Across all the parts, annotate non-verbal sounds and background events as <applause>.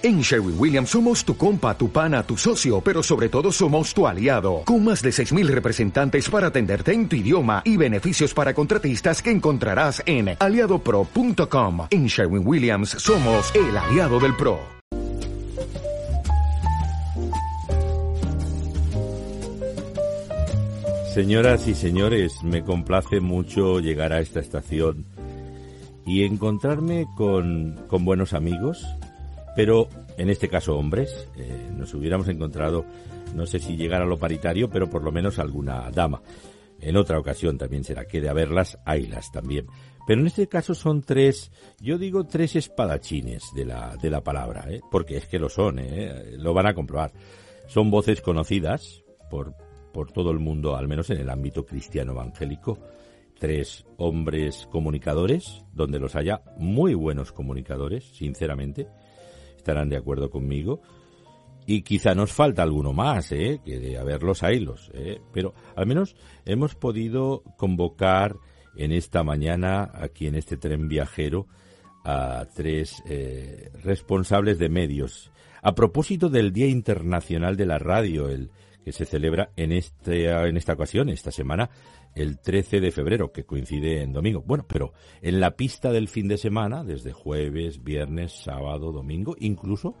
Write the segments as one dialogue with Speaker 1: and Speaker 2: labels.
Speaker 1: En Sherwin Williams somos tu compa, tu pana, tu socio, pero sobre todo somos tu aliado, con más de 6.000 representantes para atenderte en tu idioma y beneficios para contratistas que encontrarás en aliadopro.com. En Sherwin Williams somos el aliado del PRO.
Speaker 2: Señoras y señores, me complace mucho llegar a esta estación y encontrarme con, con buenos amigos, pero en este caso hombres, eh, nos hubiéramos encontrado, no sé si llegar a lo paritario, pero por lo menos alguna dama. En otra ocasión también será que de haberlas, haylas también. Pero en este caso son tres, yo digo tres espadachines de la, de la palabra, ¿eh? porque es que lo son, ¿eh? lo van a comprobar. Son voces conocidas por, por todo el mundo, al menos en el ámbito cristiano evangélico. Tres hombres comunicadores, donde los haya muy buenos comunicadores, sinceramente estarán de acuerdo conmigo. Y quizá nos falta alguno más, ¿eh? que de haberlos haylos. ¿eh? Pero al menos hemos podido convocar en esta mañana, aquí en este tren viajero, a tres eh, responsables de medios. A propósito del Día Internacional de la Radio, el que se celebra en, este, en esta ocasión, esta semana, el 13 de febrero, que coincide en domingo. Bueno, pero en la pista del fin de semana, desde jueves, viernes, sábado, domingo, incluso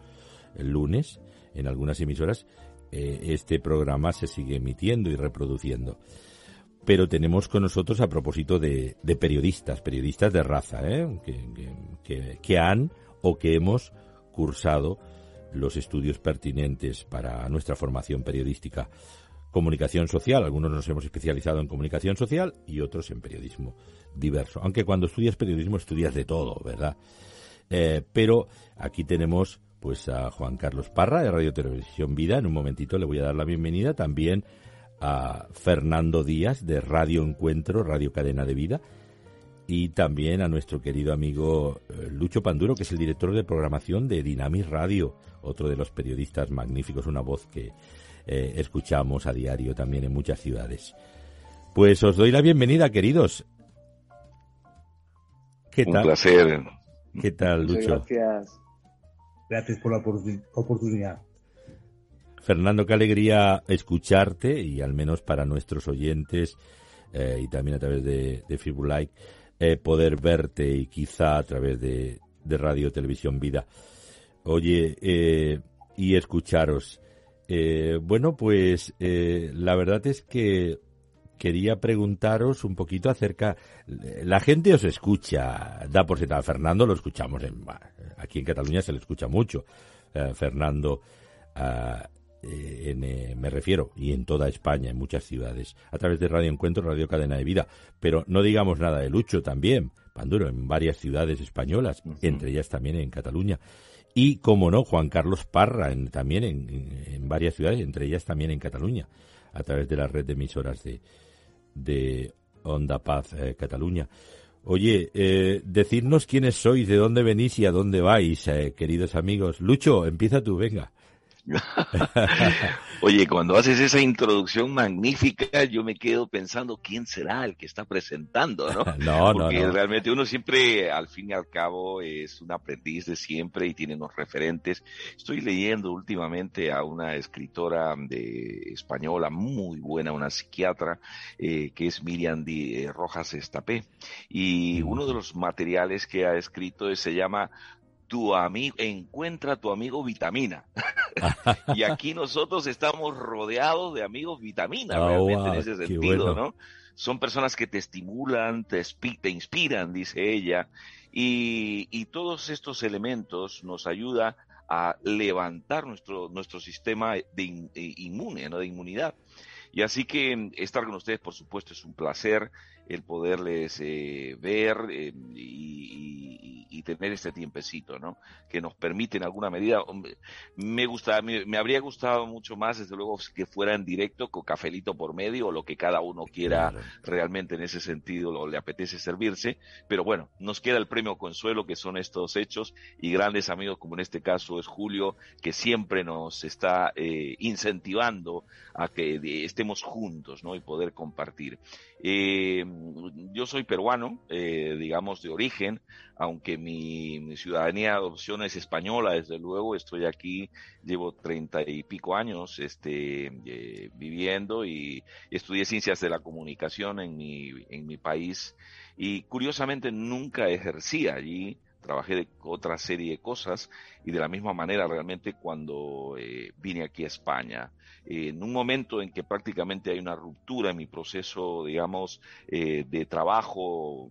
Speaker 2: el lunes, en algunas emisoras, eh, este programa se sigue emitiendo y reproduciendo. Pero tenemos con nosotros, a propósito de, periodistas, periodistas de raza, ¿eh? que, que han o que hemos cursado los estudios pertinentes para nuestra formación periodística comunicación social. Algunos nos hemos especializado en comunicación social y otros en periodismo diverso. Aunque cuando estudias periodismo estudias de todo, ¿verdad? Eh, pero aquí tenemos pues a Juan Carlos Parra de Radio Televisión Vida. En un momentito le voy a dar la bienvenida también a Fernando Díaz de Radio Encuentro, Radio Cadena de Vida. Y también a nuestro querido amigo eh, Lucho Panduro, que es el director de programación de Dinamis Radio, otro de los periodistas magníficos, una voz que, eh, escuchamos a diario también en muchas ciudades. Pues os doy la bienvenida, queridos.
Speaker 3: ¿Qué tal? Un placer.
Speaker 2: ¿Qué tal, Lucho?
Speaker 4: gracias. Gracias por la oportunidad.
Speaker 2: Fernando, qué alegría escucharte y al menos para nuestros oyentes eh, y también a través de, de eh, poder verte y quizá a través de, de Radio Televisión Vida. Oye, y escucharos. Eh, bueno, pues eh, la verdad es que quería preguntaros un poquito acerca. La gente os escucha, da por sentado. Fernando lo escuchamos en, aquí en Cataluña se le escucha mucho. Eh, Fernando, ah, me refiero, y en toda España, en muchas ciudades, a través de Radio Encuentro, Radio Cadena de Vida. Pero no digamos nada de Lucho también, Panduro, en varias ciudades españolas, entre ellas también en Cataluña. Y, como no, Juan Carlos Parra, también en, varias ciudades, entre ellas también en Cataluña, a través de la red de emisoras de, de Onda Paz eh, Cataluña. Oye, eh, decidnos quiénes sois, de dónde venís y a dónde vais, eh, queridos amigos. Lucho, empieza tú, venga. <laughs>
Speaker 3: Oye, cuando haces esa introducción magnífica, yo me quedo pensando quién será el que está presentando, <laughs> ¿no?
Speaker 2: no,
Speaker 3: Porque
Speaker 2: no,
Speaker 3: realmente uno siempre, al fin y al cabo, es un aprendiz de siempre y tiene unos referentes. Estoy leyendo últimamente a una escritora de española muy buena, una psiquiatra, eh, que es Miriam eh, Rojas Estapé. Y uno de los materiales que ha escrito se llama tu amigo, encuentra tu amigo vitamina. <laughs> y aquí nosotros estamos rodeados de amigos vitamina,
Speaker 2: oh,
Speaker 3: realmente en ese sentido, ¿no? Son personas que te estimulan, te, te inspiran, dice ella, y, y, todos estos elementos nos ayuda a levantar nuestro, nuestro sistema de inmune, ¿no? de inmunidad. Y así que estar con ustedes, por supuesto, es un placer el poderles eh, ver eh, y, y, tener este tiempecito, ¿no? Que nos permite en alguna medida, me gusta, me, habría gustado mucho más, desde luego, que fuera en directo con cafelito por medio o lo que cada uno quiera realmente en ese sentido lo, le apetece servirse, pero bueno, nos queda el premio consuelo que son estos hechos y grandes amigos como en este caso es Julio, que siempre nos está eh, incentivando a que estemos juntos, ¿no? Y poder compartir. Eh, yo soy peruano, eh, digamos, de origen, aunque mi, ciudadanía de adopción es española, desde luego, estoy aquí, llevo treinta y pico años este, eh, viviendo y estudié ciencias de la comunicación en mi, en mi país y curiosamente nunca ejercí allí trabajé de otra serie de cosas y de la misma manera realmente cuando eh, vine aquí a España. en un momento en que prácticamente hay una ruptura en mi proceso, digamos, eh, de trabajo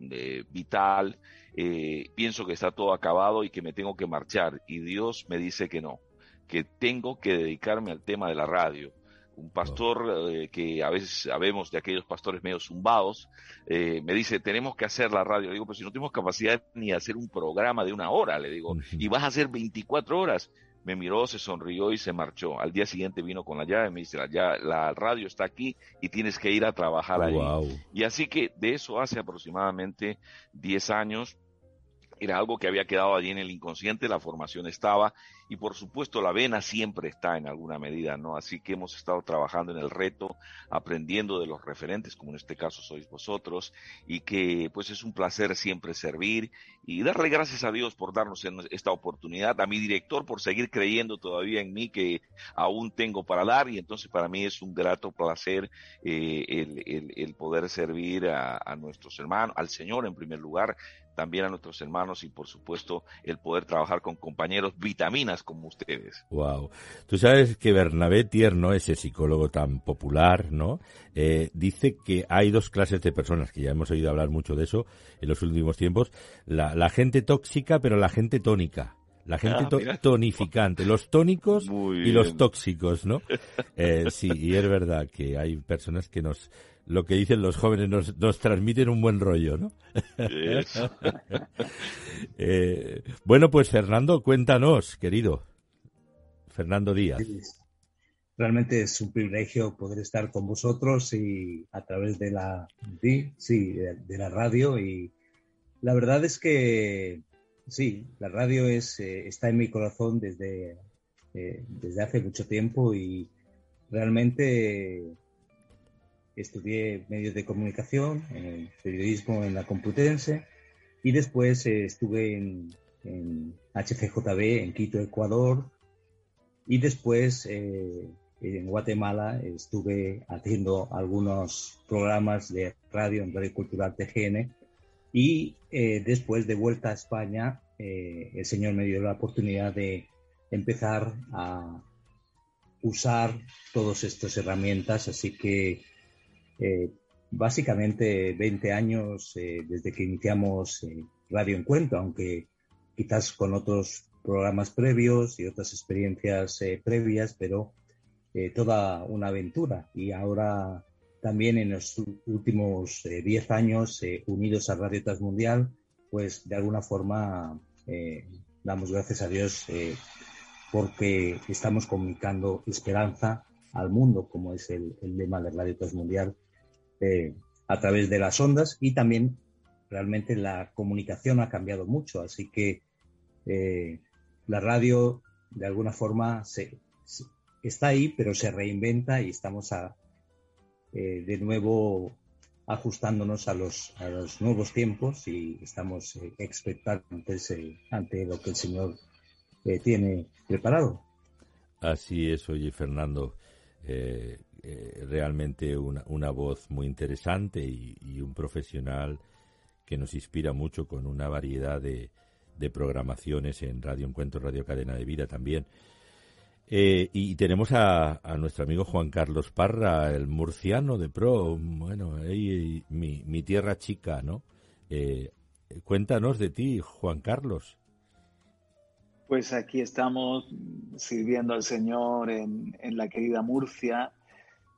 Speaker 3: vital, eh, pienso que está todo acabado y que me tengo que marchar y Dios me dice que no, que tengo que dedicarme al tema de la radio un pastor eh, que a veces sabemos de aquellos pastores medio zumbados, eh, me dice, tenemos que hacer la radio. Le digo, pero si no tenemos capacidad ni de hacer un programa de una hora, le digo, y vas a hacer 24 horas. Me miró, se sonrió y se marchó. Al día siguiente vino con la llave y me dice, la radio está aquí y tienes que ir a trabajar allí. Y así que de eso hace aproximadamente 10 años era algo que había quedado allí en el inconsciente, la formación estaba y por supuesto la vena siempre está en alguna medida, ¿no? Así que hemos estado trabajando en el reto, aprendiendo de los referentes, como en este caso sois vosotros, y que pues es un placer siempre servir y darle gracias a Dios por darnos esta oportunidad, a mi director por seguir creyendo todavía en mí que aún tengo para dar y entonces para mí es un grato placer eh, el, poder servir a nuestros hermanos, al Señor en primer lugar, también a nuestros hermanos y por supuesto el poder trabajar con compañeros vitaminas como ustedes.
Speaker 2: Wow. Tú sabes que Bernabé Tierno, ese psicólogo tan popular, ¿no? Eh, dice que hay dos clases de personas, que ya hemos oído hablar mucho de eso en los últimos tiempos, la, gente tóxica, pero la gente tónica. La gente ah, tonificante, los tónicos y los tóxicos, ¿no? <laughs> Eh, sí, y es verdad que hay personas que nos, lo que dicen los jóvenes, nos, nos transmiten un buen rollo, ¿no? <laughs> Eh, bueno, pues Fernando, cuéntanos, querido. Fernando Díaz.
Speaker 4: Realmente es un privilegio poder estar con vosotros y a través de la, sí, de, la radio y la verdad es que sí, la radio es, eh, está en mi corazón desde, eh, desde hace mucho tiempo y realmente estudié medios de comunicación, periodismo en la Complutense y después eh, estuve en, HCJB en Quito, Ecuador y después eh, en Guatemala estuve haciendo algunos programas de radio en Radio Cultural TGN y eh, después de vuelta a España el Señor me dio la oportunidad de empezar a usar todas estas herramientas, así que eh, básicamente 20 años eh, desde que iniciamos eh, Radio Encuentro, aunque quizás con otros programas previos y otras experiencias previas, pero toda una aventura. Y ahora también en los últimos 10 años unidos a Radio Transmundial, pues de alguna forma damos gracias a Dios porque estamos comunicando esperanza al mundo, como es el, el lema de Radio Transmundial eh, a través de las ondas y también realmente la comunicación ha cambiado mucho, así que eh, la radio de alguna forma se, está ahí, pero se reinventa y estamos a, eh, de nuevo ajustándonos a los, a los nuevos tiempos y estamos expectantes ante lo que el Señor tiene preparado.
Speaker 2: Así es, oye Fernando. Realmente una, una, voz muy interesante y, un profesional que nos inspira mucho con una variedad de, de programaciones en Radio Encuentro, Radio Cadena de Vida también. Eh, y tenemos a, nuestro amigo Juan Carlos Parra, el murciano de Pro, bueno, mi, mi tierra chica, ¿no? Eh, cuéntanos de ti, Juan Carlos.
Speaker 5: Pues aquí estamos sirviendo al Señor en, en la querida Murcia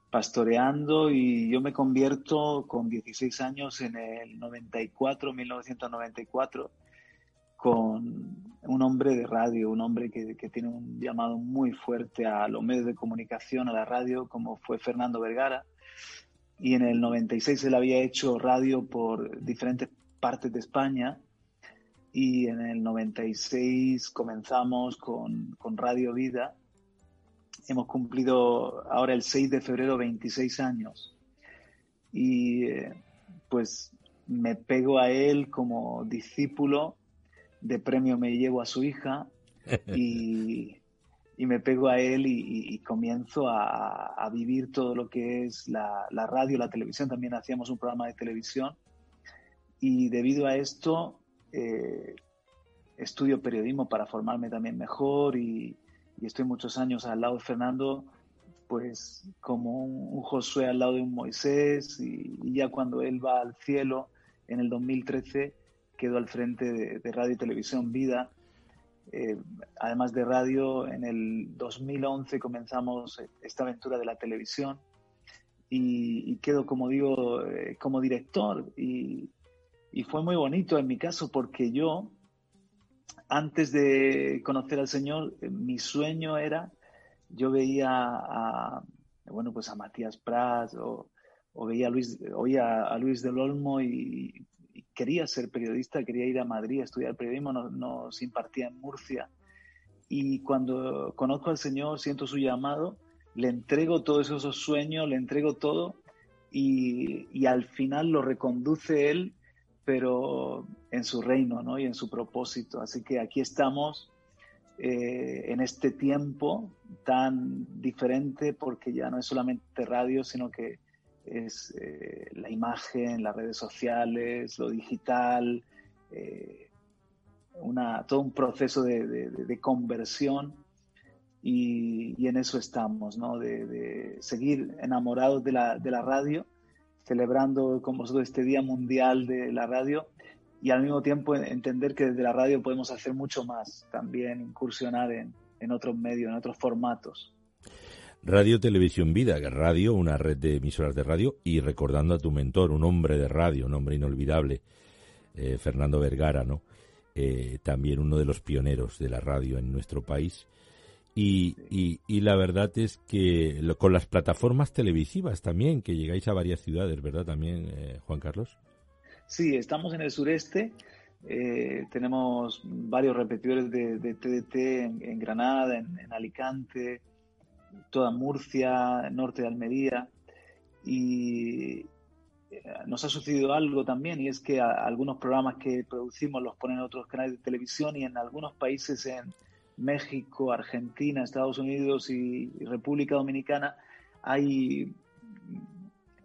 Speaker 5: pastoreando y yo me convierto con 16 años en el 94, 1994, con un hombre de radio, un hombre que, tiene un llamado muy fuerte a los medios de comunicación, a la radio, como fue Fernando Vergara. Y en el 96 él había hecho radio por diferentes partes de España. Y en el 96 comenzamos con, con Radio Vida hemos cumplido ahora el 6 de febrero 26 años. y eh, pues me pego a él como discípulo, de premio me llevo a su hija <laughs> y, me pego a él y, comienzo a, vivir todo lo que es la, radio, la televisión. También hacíamos un programa de televisión y debido a esto eh, estudio periodismo para formarme también mejor y, estoy muchos años al lado de Fernando pues como un, Josué al lado de un Moisés y, ya cuando él va al cielo en el 2013 quedó al frente de, Radio y Televisión Vida. Eh, además de radio, en el 2011 comenzamos esta aventura de la televisión y, quedo, como digo, eh, como director. Y, fue muy bonito en mi caso porque yo, antes de conocer al Señor, eh, mi sueño era, yo veía a, bueno, pues a Matías Prats o, veía a Luis, oía a Luis del Olmo y, quería ser periodista, quería ir a Madrid a estudiar periodismo, nos, impartía en Murcia. Y cuando conozco al Señor, siento su llamado, le entrego todos esos sueños, le entrego todo y, al final lo reconduce Él, pero en su reino ¿no? y en su propósito. Así que aquí estamos eh, en este tiempo tan diferente porque ya no es solamente radio, sino que es eh, la imagen, las redes sociales, lo digital, eh, todo un proceso de, conversión y, en eso estamos, ¿no? de, seguir enamorados de la radio, celebrando con vosotros este Día Mundial de la Radio y al mismo tiempo entender que desde la radio podemos hacer mucho más, también incursionar en, en otros medios, en otros formatos.
Speaker 2: Radio Televisión Vida, radio, una red de emisoras de radio, y recordando a tu mentor, un hombre de radio, un hombre inolvidable, eh, Fernando Vergara, ¿no? Eh, también uno de los pioneros de la radio en nuestro país. Y, y, la verdad es que con las plataformas televisivas también, que llegáis a varias ciudades, ¿verdad? También, eh, Juan Carlos.
Speaker 5: Sí, estamos en el sureste. tenemos varios repetidores de, TDT en, Granada, en Alicante, toda Murcia, norte de Almería, y eh, nos ha sucedido algo también, y es que algunos programas que producimos los ponen otros canales de televisión y en algunos países en México, Argentina, Estados Unidos y, República Dominicana hay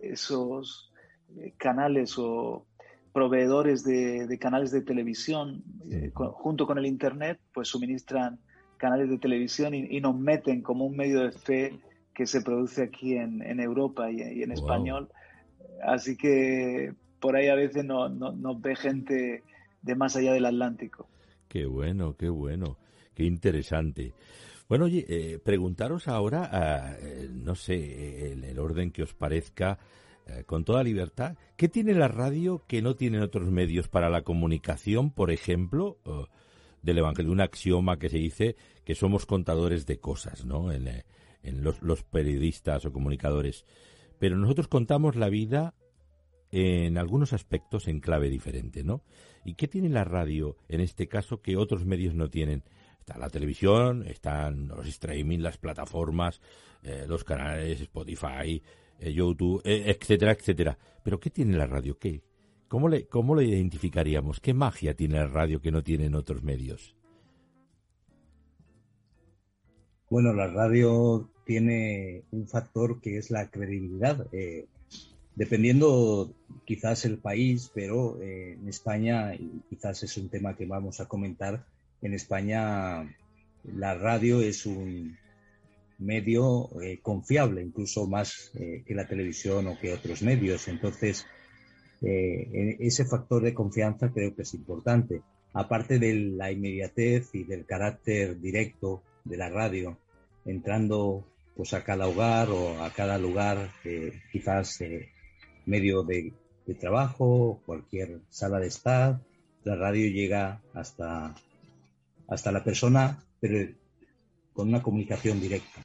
Speaker 5: esos eh, canales o proveedores de, canales de televisión eh, junto con el Internet, pues suministran canales de televisión y, nos meten como un medio de fe que se produce aquí en, Europa y, en español. Así que por ahí a veces no, nos ve gente de más allá del Atlántico.
Speaker 2: Qué bueno, qué bueno, qué interesante. Bueno, oye, eh, preguntaros ahora, eh, no sé, en el orden que os parezca, eh, con toda libertad, ¿qué tiene la radio que no tienen otros medios para la comunicación, por ejemplo? del Evangelio, un axioma que se dice que somos contadores de cosas, ¿no? En, eh, los, periodistas o comunicadores. Pero nosotros contamos la vida en algunos aspectos en clave diferente, ¿no? ¿Y qué tiene la radio en este caso que otros medios no tienen? Está la televisión, están los streaming, las plataformas, eh, los canales Spotify, eh, YouTube, etcétera, etcétera. Pero ¿qué tiene la radio? ¿Qué? ¿Cómo le, ¿Cómo le identificaríamos? ¿Qué magia tiene la radio que no tienen otros medios?
Speaker 4: Bueno, la radio tiene un factor que es la credibilidad. Eh, dependiendo quizás el país, pero eh, en España, y quizás es un tema que vamos a comentar, en España la radio es un medio eh, confiable, incluso más que la televisión o que otros medios. Entonces, eh, ese factor de confianza creo que es importante. Aparte de la inmediatez y del carácter directo de la radio, entrando pues a cada hogar o a cada lugar, eh, quizás eh, medio de, trabajo, cualquier sala de estar, la radio llega hasta, hasta la persona, pero con una comunicación directa.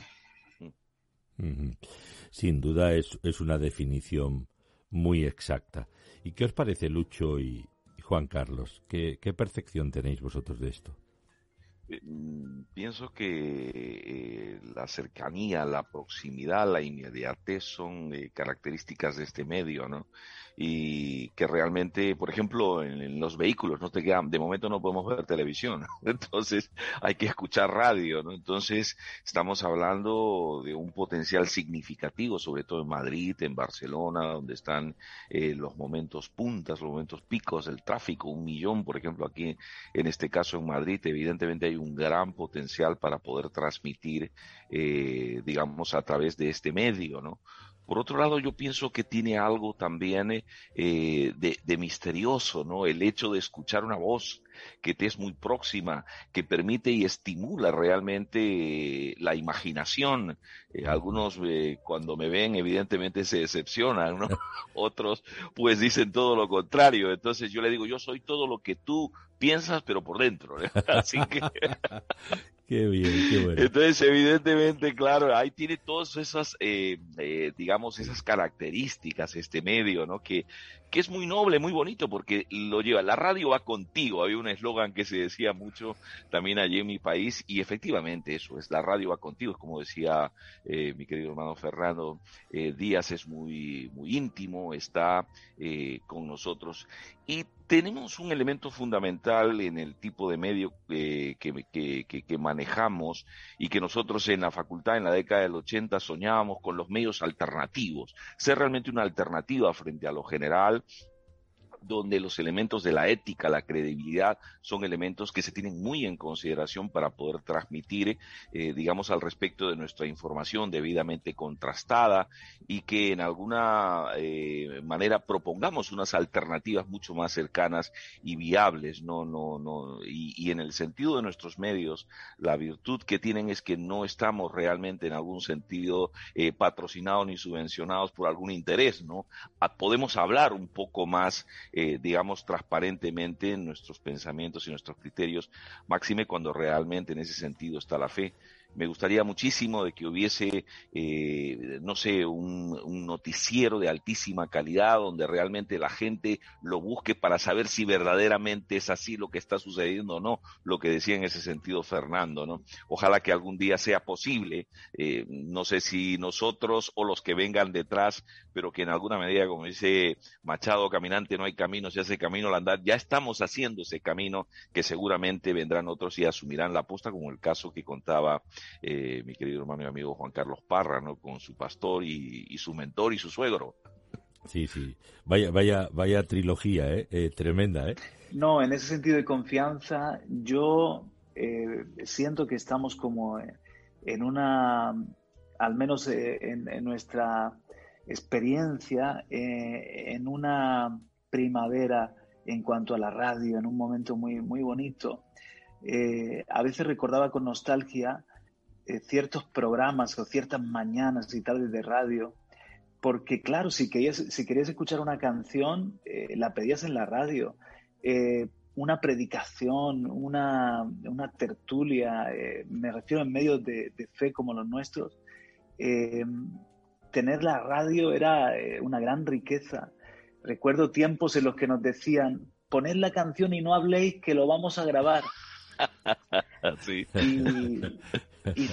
Speaker 2: Sin duda es, es una definición muy exacta. ¿Y qué os parece, Lucho y, Juan Carlos? ¿Qué, percepción tenéis vosotros de esto?
Speaker 3: Eh, mm, pienso que eh, la cercanía, la proximidad, la inmediatez son características de este medio, ¿no? Y que realmente, por ejemplo, en, los vehículos no te quedan, de momento no podemos ver televisión, <laughs> entonces hay que escuchar radio, ¿no? Entonces estamos hablando de un potencial significativo, sobre todo en Madrid, en Barcelona, donde están eh, los momentos puntas, los momentos picos del tráfico, un millón, por ejemplo, aquí en este caso en Madrid, evidentemente hay un gran potencial para poder transmitir, eh, digamos, a través de este medio, ¿no? Por otro lado, yo pienso que tiene algo también eh, de, misterioso, ¿no? El hecho de escuchar una voz que te es muy próxima, que permite y estimula realmente la imaginación. Eh, algunos eh, cuando me ven evidentemente se decepcionan, ¿no? <laughs> Otros pues dicen todo lo contrario. Entonces yo le digo, yo soy todo lo que tú piensas, pero por dentro. <laughs> Así que <laughs>
Speaker 2: Qué bien, qué bueno.
Speaker 3: Entonces, evidentemente, claro, ahí tiene todas esas, eh, eh, digamos, esas características, este medio, ¿no? Que, que es muy noble, muy bonito, porque lo lleva, la radio va contigo. Había un eslogan que se decía mucho también allí en mi país, y efectivamente eso es, la radio va contigo, es como decía eh, mi querido hermano Fernando Díaz, es muy, muy íntimo, está con nosotros. Y tenemos un elemento fundamental en el tipo de medio que, que, que, manejamos y que nosotros en la facultad en la década del 80 soñábamos con los medios alternativos, ser realmente una alternativa frente a lo general donde los elementos de la ética, la credibilidad, son elementos que se tienen muy en consideración para poder transmitir, eh, digamos, al respecto de nuestra información debidamente contrastada y que en alguna eh, manera propongamos unas alternativas mucho más cercanas y viables, no, no, no, y, en el sentido de nuestros medios, la virtud que tienen es que no estamos realmente en algún sentido eh, patrocinados ni subvencionados por algún interés, ¿no? podemos hablar un poco más eh, digamos, transparentemente en nuestros pensamientos y nuestros criterios, máxime cuando realmente en ese sentido está la fe me gustaría muchísimo de que hubiese, eh, no sé, un, noticiero de altísima calidad donde realmente la gente lo busque para saber si verdaderamente es así lo que está sucediendo o no, lo que decía en ese sentido Fernando, ¿no? Ojalá que algún día sea posible, eh, no sé si nosotros o los que vengan detrás, pero que en alguna medida, como dice Machado, caminante no hay camino, se hace camino al andar, ya estamos haciendo ese camino que seguramente vendrán otros y asumirán la aposta, como el caso que contaba eh, mi querido hermano y amigo Juan Carlos Parra, ¿no? Con su pastor y, su mentor y su suegro.
Speaker 2: Sí, sí. Vaya, vaya, vaya trilogía, ¿eh? ¿eh? tremenda, ¿eh?
Speaker 5: No, en ese sentido de confianza, yo eh, siento que estamos como en una, al menos en, nuestra experiencia, en una primavera en cuanto a la radio, en un momento muy, muy bonito. a veces recordaba con nostalgia eh, ciertos programas o ciertas mañanas y tardes de radio, porque claro, si querías, si querías escuchar una canción, eh, la pedías en la radio. Eh, una predicación, una, una tertulia, me refiero en medios de, fe como los nuestros, tener la radio era una gran riqueza. Recuerdo tiempos en los que nos decían, poned la canción y no habléis que lo vamos a grabar. <laughs>
Speaker 3: sí
Speaker 5: y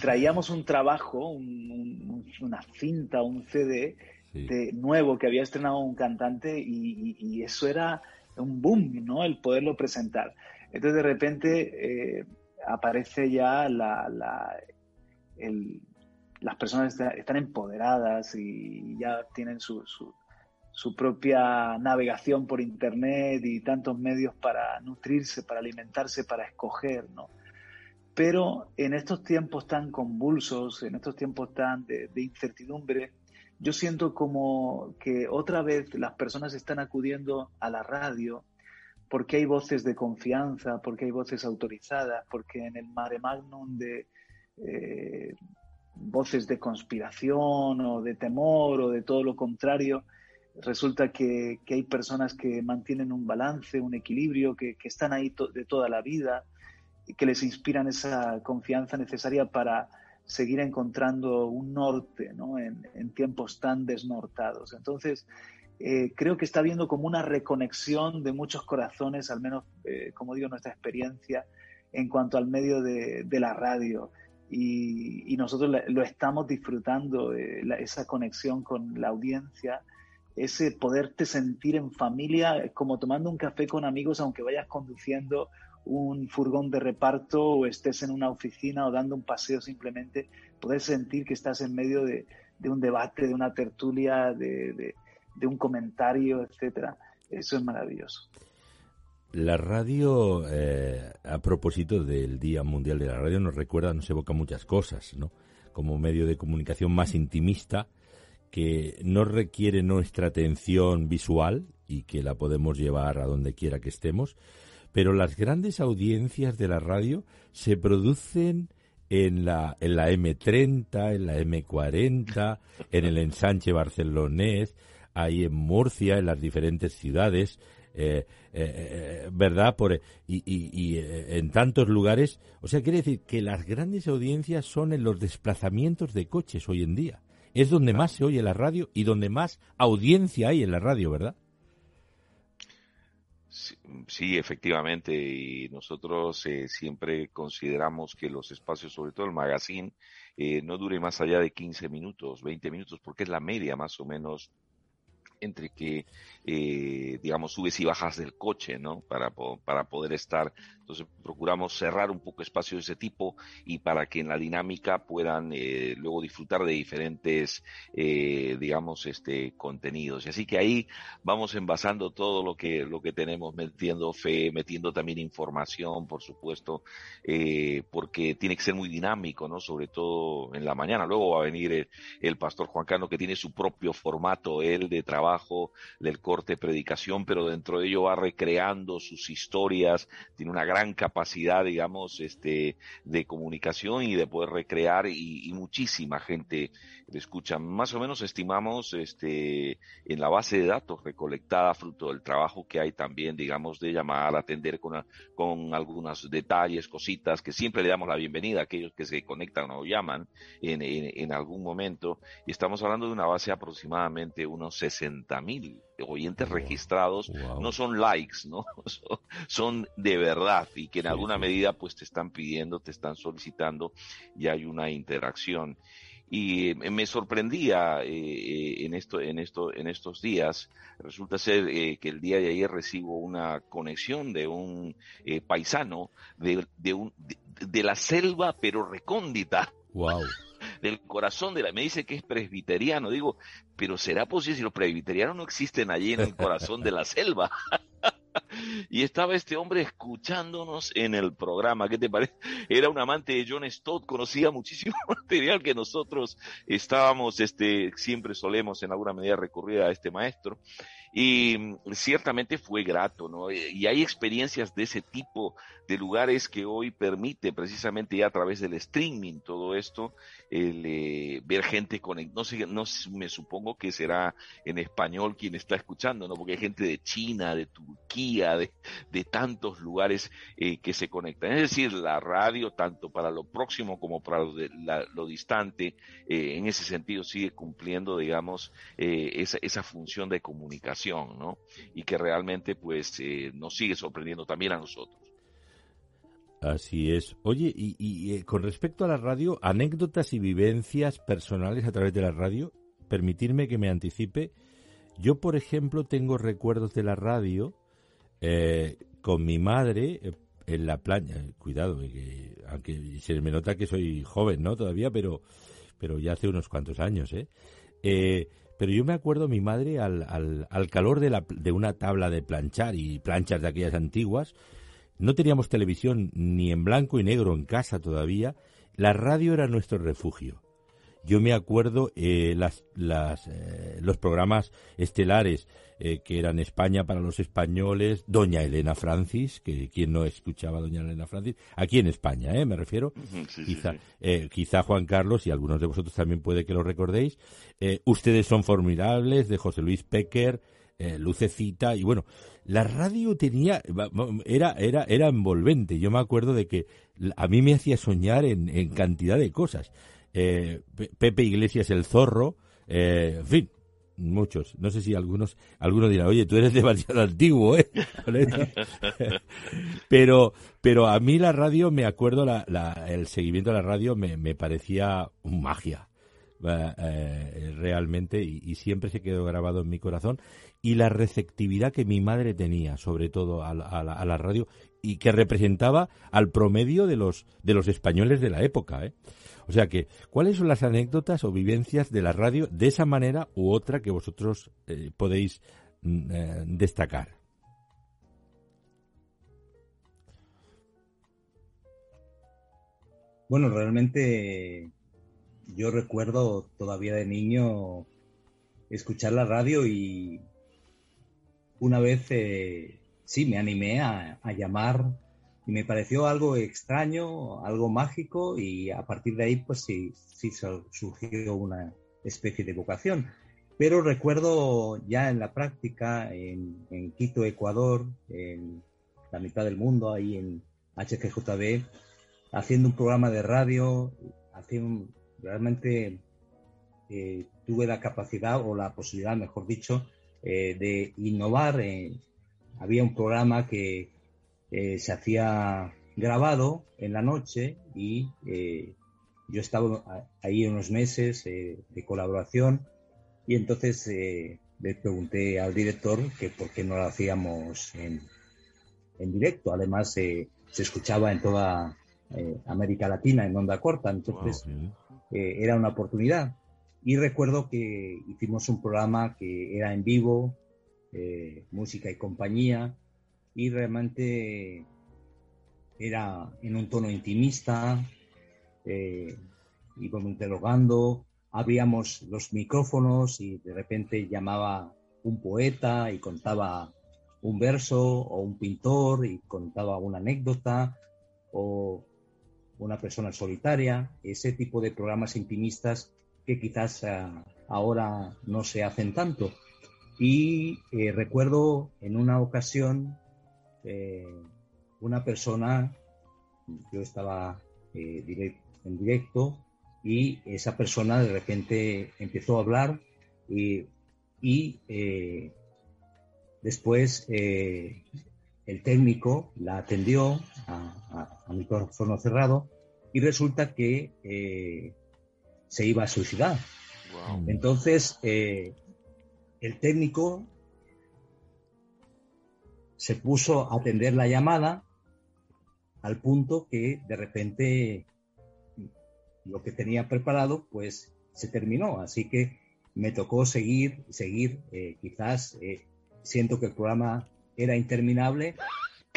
Speaker 5: traíamos un trabajo, una cinta, un CD de nuevo que había estrenado un cantante y, eso era un boom, ¿no? El poderlo presentar. Entonces de repente eh, aparece ya la, las personas están, empoderadas y ya tienen su, su, su, propia navegación por internet y tantos medios para nutrirse, para alimentarse, para escoger, ¿no? Pero en estos tiempos tan convulsos, en estos tiempos tan de, incertidumbre, yo siento como que otra vez las personas están acudiendo a la radio porque hay voces de confianza, porque hay voces autorizadas, porque en el mare magnum de eh, voces de conspiración o de temor o de todo lo contrario, resulta que, hay personas que mantienen un balance, un equilibrio, que, están ahí de toda la vida, que les inspiran esa confianza necesaria para seguir encontrando un norte en, tiempos tan desnortados. Entonces, eh, creo que está habiendo como una reconexión de muchos corazones, al menos, eh, como digo, nuestra experiencia en cuanto al medio de, la radio. y, nosotros lo estamos disfrutando, esa conexión con la audiencia, ese poderte sentir en familia, como tomando un café con amigos, aunque vayas conduciendo un furgón de reparto o estés en una oficina o dando un paseo simplemente, poder sentir que estás en medio de, un debate, de una tertulia, de, un comentario, etcétera. Eso es maravilloso.
Speaker 2: La radio, eh, a propósito del Día Mundial de la Radio, nos recuerda, nos evoca muchas cosas, ¿no? Como medio de comunicación más intimista, que no requiere nuestra atención visual y que la podemos llevar a donde quiera que estemos, pero las grandes audiencias de la radio se producen en la, en la M30, en la M40, en el ensanche barcelonés, ahí en Murcia, en las diferentes ciudades, eh, eh, eh, ¿verdad? Por, y, en tantos lugares. O sea, quiere decir que las grandes audiencias son en los desplazamientos de coches hoy en día. Es donde más se oye la radio y donde más audiencia hay en la radio, ¿verdad?
Speaker 3: Sí, efectivamente, y nosotros siempre consideramos que los espacios, sobre todo el magazine, no dure más allá de 15 minutos, 20 minutos, porque es la media más o menos entre que, eh, digamos, subes y bajas del coche, ¿no? Para, para poder estar. Entonces, procuramos cerrar un poco espacio de ese tipo y para que en la dinámica puedan eh, luego disfrutar de diferentes, eh, digamos, este, contenidos. Y así que ahí vamos envasando todo lo que, lo que tenemos, metiendo fe, metiendo también información, por supuesto, porque tiene que ser muy dinámico, ¿no? Sobre todo en la mañana. Luego va a venir el, pastor Juan Carlos que tiene su propio formato, él de trabajo del corte predicación, pero dentro de ello va recreando sus historias, tiene una gran capacidad, digamos, este, de comunicación y de poder recrear y, muchísima gente le escucha. Más o menos estimamos, este, en la base de datos recolectada fruto del trabajo que hay también, digamos, de llamar, atender con, con algunos detalles, cositas, que siempre le damos la bienvenida a aquellos que se conectan o llaman en, en algún momento. Y estamos hablando de una base aproximadamente unos 60 mil oyentes registrados no son likes, ¿no? <laughs> son de verdad y que en alguna medida pues te están pidiendo, te están solicitando y hay una interacción. Y me sorprendía eh, eh, en esto, en esto, en estos días. Resulta ser eh, que el día de ayer recibo una conexión de un paisano de, de, un, de, la selva, pero recóndita.
Speaker 2: Wow
Speaker 3: del corazón de la... Me dice que es presbiteriano. Digo, pero ¿será posible si los presbiterianos no existen allí en el corazón de la <laughs> selva? <laughs> y estaba este hombre escuchándonos en el programa. ¿Qué te parece? Era un amante de John Stott, conocía muchísimo <laughs> material que nosotros estábamos, este, siempre solemos en alguna medida recurrir a este maestro. Y mm, ciertamente fue grato, ¿no? Y hay experiencias de ese tipo de lugares que hoy permite precisamente ya a través del streaming todo esto, el, eh, ver gente con, no sé, no me supongo que será en español quien está escuchando, ¿no? Porque hay gente de China, de Turquía, de, de tantos lugares eh, que se conectan. Es decir, la radio, tanto para lo próximo como para lo, de, lo distante, eh, en ese sentido sigue cumpliendo, digamos, esa, esa función de comunicación, ¿no? Y que realmente, pues, nos sigue sorprendiendo también a nosotros.
Speaker 2: Así es. Oye, y, eh, con respecto a la radio, anécdotas y vivencias personales a través de la radio, permitirme que me anticipe. Yo, por ejemplo, tengo recuerdos de la radio eh, con mi madre eh, en la playa. Cuidado, aunque se me nota que soy joven, ¿no? Todavía, pero, pero ya hace unos cuantos años, ¿eh? Pero yo me acuerdo mi madre al, al, al calor de, la, de una tabla de planchar y planchas de aquellas antiguas, no teníamos televisión ni en blanco y negro en casa todavía. La radio era nuestro refugio. Yo me acuerdo eh, las, las, eh, los programas estelares eh, que eran España para los españoles, Doña Elena Francis, que quien no escuchaba a Doña Elena Francis, aquí en España, ¿eh? me refiero. quizá, quizá Juan Carlos y algunos de vosotros también puede que lo recordéis. Ustedes son formidables, de José Luis Pecker, Lucecita, y bueno, la radio tenía, era, era, era envolvente. Yo me acuerdo de que a mí me hacía soñar en, cantidad de cosas. Eh, Pepe Iglesias el zorro, eh, en fin, Muchos. No sé si algunos, algunos dirán, oye, tú eres demasiado antiguo, ¿eh? <laughs> pero, pero a mí la radio, me acuerdo, la, el seguimiento de la radio me, me parecía magia. Eh, eh, realmente y, siempre se quedó grabado en mi corazón y la receptividad que mi madre tenía sobre todo a, a, la, radio y que representaba al promedio de los de los españoles de la época ¿eh? o sea que cuáles son las anécdotas o vivencias de la radio de esa manera u otra que vosotros podéis mm, destacar
Speaker 4: bueno realmente yo recuerdo todavía de niño escuchar la radio y una vez eh, sí me animé a, llamar y me pareció algo extraño, algo mágico y a partir de ahí pues sí, sí surgió una especie de vocación. Pero recuerdo ya en la práctica, en, Quito, Ecuador, en la mitad del mundo, ahí en HGJB, haciendo un programa de radio, haciendo realmente eh, tuve la capacidad o la posibilidad, mejor dicho, eh, de innovar. había un programa que eh, se hacía grabado en la noche y yo estaba ahí unos meses de colaboración y entonces le pregunté al director que por qué no lo hacíamos en, en directo. Además, se escuchaba en toda América Latina en onda corta, entonces era una oportunidad. Y recuerdo que hicimos un programa que era en vivo, eh, música y compañía, y realmente era en un tono intimista, eh, íbamos interrogando, abríamos los micrófonos y de repente llamaba un poeta y contaba un verso o un pintor y contaba una anécdota o una persona solitaria, ese tipo de programas intimistas que quizás eh, ahora no se hacen tanto. Y eh, recuerdo en una ocasión eh, una persona, yo estaba en directo y esa persona de repente empezó a hablar y, y después el técnico la atendió a, micrófono cerrado y resulta que eh, se iba a suicidar. Entonces, eh, el técnico se puso a atender la llamada al punto que de repente lo que tenía preparado pues se terminó. Así que me tocó seguir, seguir, eh, quizás siento que el programa era interminable,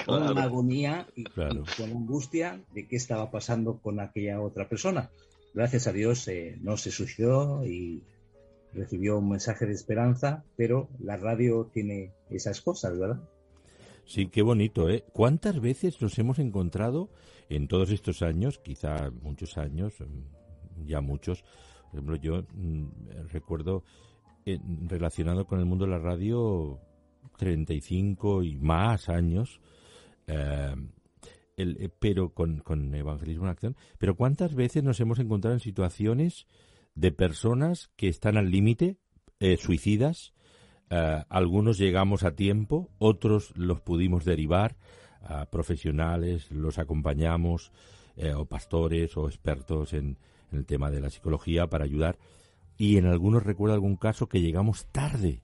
Speaker 4: con una agonía y, con angustia de qué estaba pasando con aquella otra persona. Gracias a Dios eh, no se suicidó y recibió un mensaje de esperanza, pero la radio tiene esas cosas, ¿verdad?
Speaker 2: Sí, qué bonito, ¿eh? ¿Cuántas veces nos hemos encontrado en todos estos años, quizá muchos años, mm, ya muchos? Por ejemplo, yo mm, recuerdo eh, relacionado con el mundo de la radio 35 y más años, eh, eh, pero con, evangelismo en acción. Pero ¿cuántas veces nos hemos encontrado en situaciones de personas que están al límite, eh, suicidas? algunos llegamos a tiempo, otros los pudimos derivar a profesionales, los acompañamos, o pastores o expertos en, en el tema de la psicología para ayudar. Y en algunos recuerdo algún caso que llegamos tarde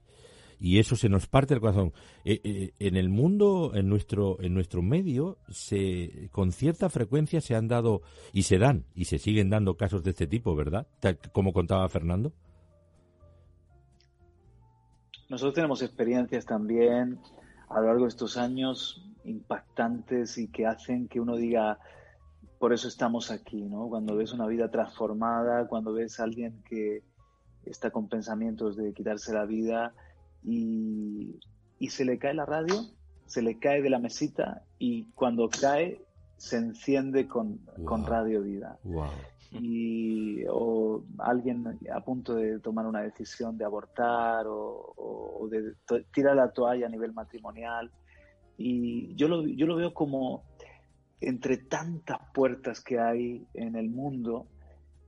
Speaker 2: y eso se nos parte el corazón. Eh, eh, en el mundo, en nuestro, en nuestro medio, se, con cierta frecuencia se han dado y se dan y se siguen dando casos de este tipo, ¿verdad? Como contaba Fernando.
Speaker 5: Nosotros tenemos experiencias también a lo largo de estos años impactantes y que hacen que uno diga, por eso estamos aquí, ¿no? Cuando ves una vida transformada, cuando ves a alguien que está con pensamientos de quitarse la vida, y, se le cae la radio, se le cae de la mesita y cuando cae se enciende con, Radio Vida. Y, o alguien a punto de tomar una decisión de abortar o, de tirar la toalla a nivel matrimonial. Y yo lo, yo lo veo como entre tantas puertas que hay en el mundo,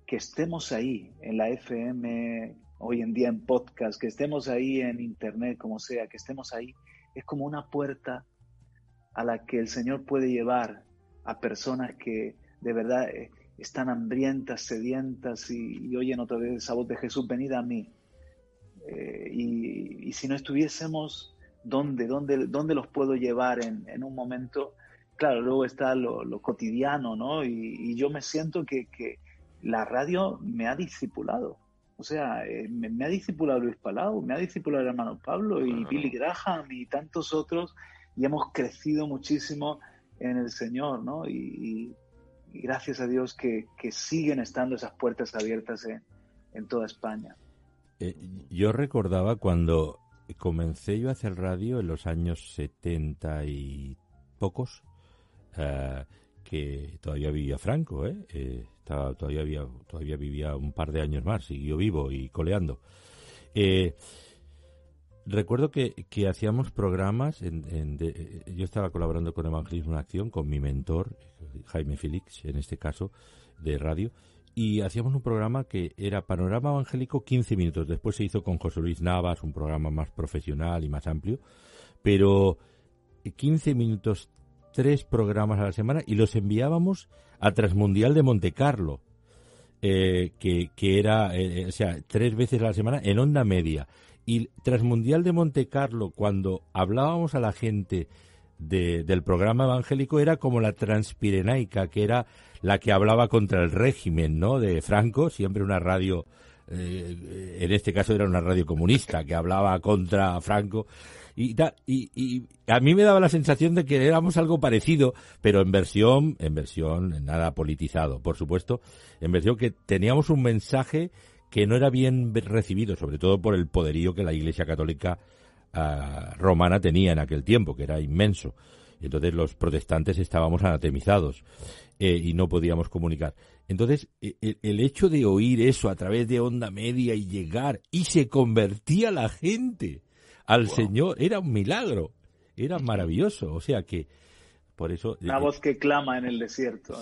Speaker 5: que estemos ahí, en la FM, hoy en día en podcast, que estemos ahí en internet, como sea, que estemos ahí, es como una puerta a la que el Señor puede llevar a personas que de verdad eh, están hambrientas, sedientas y, oyen otra vez esa voz de Jesús, venid a mí. Eh, y, si no estuviésemos, ¿dónde, dónde, dónde los puedo llevar en, un momento? Claro, luego está lo, cotidiano, ¿no? Y, yo me siento que, que, la radio me ha discipulado. O sea, eh, me, ha discipulado Luis Palau, me ha discipulado el hermano Pablo y Billy Graham y tantos otros, y hemos crecido muchísimo en el Señor, ¿no? Y, gracias a Dios que, siguen estando esas puertas abiertas en, toda España.
Speaker 2: Eh, yo recordaba cuando comencé yo a hacer radio en los años 70 y pocos, eh, que todavía vivía Franco, ¿eh? eh todavía, había, todavía vivía un par de años más, siguió vivo y coleando. Eh, recuerdo que, hacíamos programas, en, yo estaba colaborando con Evangelismo en Acción, con mi mentor, Jaime Félix, en este caso, de radio, y hacíamos un programa que era Panorama Evangélico 15 minutos. Después se hizo con José Luis Navas, un programa más profesional y más amplio, pero 15 minutos tres programas a la semana y los enviábamos a Transmundial de Monte Carlo, eh, que, que, era, eh, o sea, tres veces a la semana en onda media. Y Transmundial de Monte Carlo, cuando hablábamos a la gente de, del programa evangélico, era como la Transpirenaica, que era la que hablaba contra el régimen, ¿no? De Franco, siempre una radio, eh, en este caso era una radio comunista, que hablaba contra Franco y, a mí me daba la sensación de que éramos algo parecido, pero en versión, en versión nada politizado, por supuesto, en versión que teníamos un mensaje que no era bien recibido, sobre todo por el poderío que la Iglesia Católica ah, romana tenía en aquel tiempo, que era inmenso. Entonces los protestantes estábamos anatemizados eh, y no podíamos comunicar. Entonces e, e, el, hecho de oír eso a través de onda media y llegar y se convertía la gente al Señor. Era un milagro, era maravilloso. O sea que, por eso...
Speaker 5: Una eh, voz que clama en el desierto.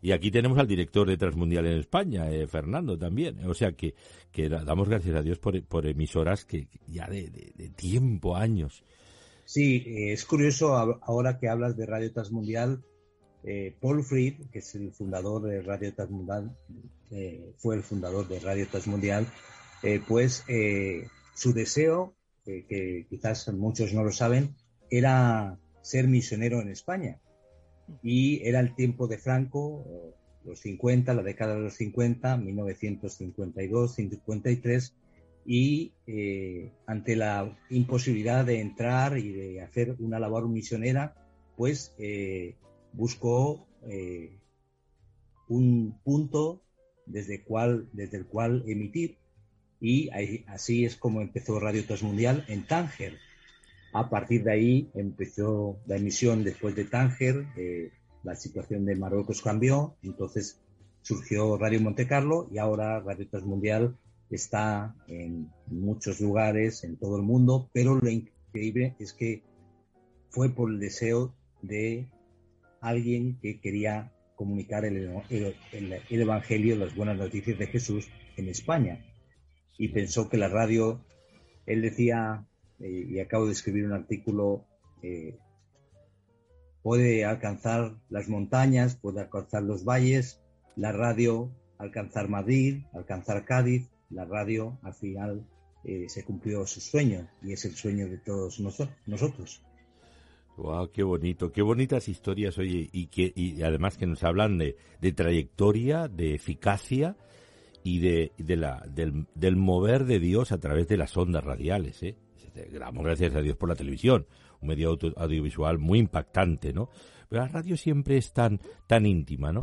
Speaker 2: Y aquí tenemos al director de Transmundial en España, eh, Fernando, también. O sea que, que damos gracias a Dios por, por emisoras que ya de, tiempo, años.
Speaker 4: Sí, eh, es curioso ahora que hablas de Radio Transmundial. Paul Fried, que es el fundador de Radio Transmundial, fue el fundador de Radio Transmundial, pues su deseo que, quizás muchos no lo saben, era ser misionero en España. Y era el tiempo de Franco, los 50, la década de los 50, 1952, 53, y eh, ante la imposibilidad de entrar y de hacer una labor misionera, pues eh, buscó eh, un punto desde, cual, desde el cual emitir y así es como empezó Radio Transmundial en Tánger. A partir de ahí empezó la emisión después de Tánger, eh, la situación de Marruecos cambió, entonces surgió Radio Monte Carlo y ahora Radio Transmundial está en muchos lugares en todo el mundo, pero lo increíble es que fue por el deseo de alguien que quería comunicar el Evangelio, las buenas noticias de Jesús en España y pensó que la radio, él decía, eh, y acabo de escribir un artículo, eh, puede alcanzar las montañas, puede alcanzar los valles, la radio alcanzar Madrid, alcanzar Cádiz, la radio al final eh, se cumplió su sueño y es el sueño de todos nosotros.
Speaker 2: Wow, qué bonito, qué bonitas historias, oye, y que y además que nos hablan de, de trayectoria, de eficacia y de, de la, del, del, mover de Dios a través de las ondas radiales. ¿eh? Damos gracias a Dios por la televisión, un medio audiovisual muy impactante, ¿no? Pero la radio siempre es tan, tan íntima, ¿no?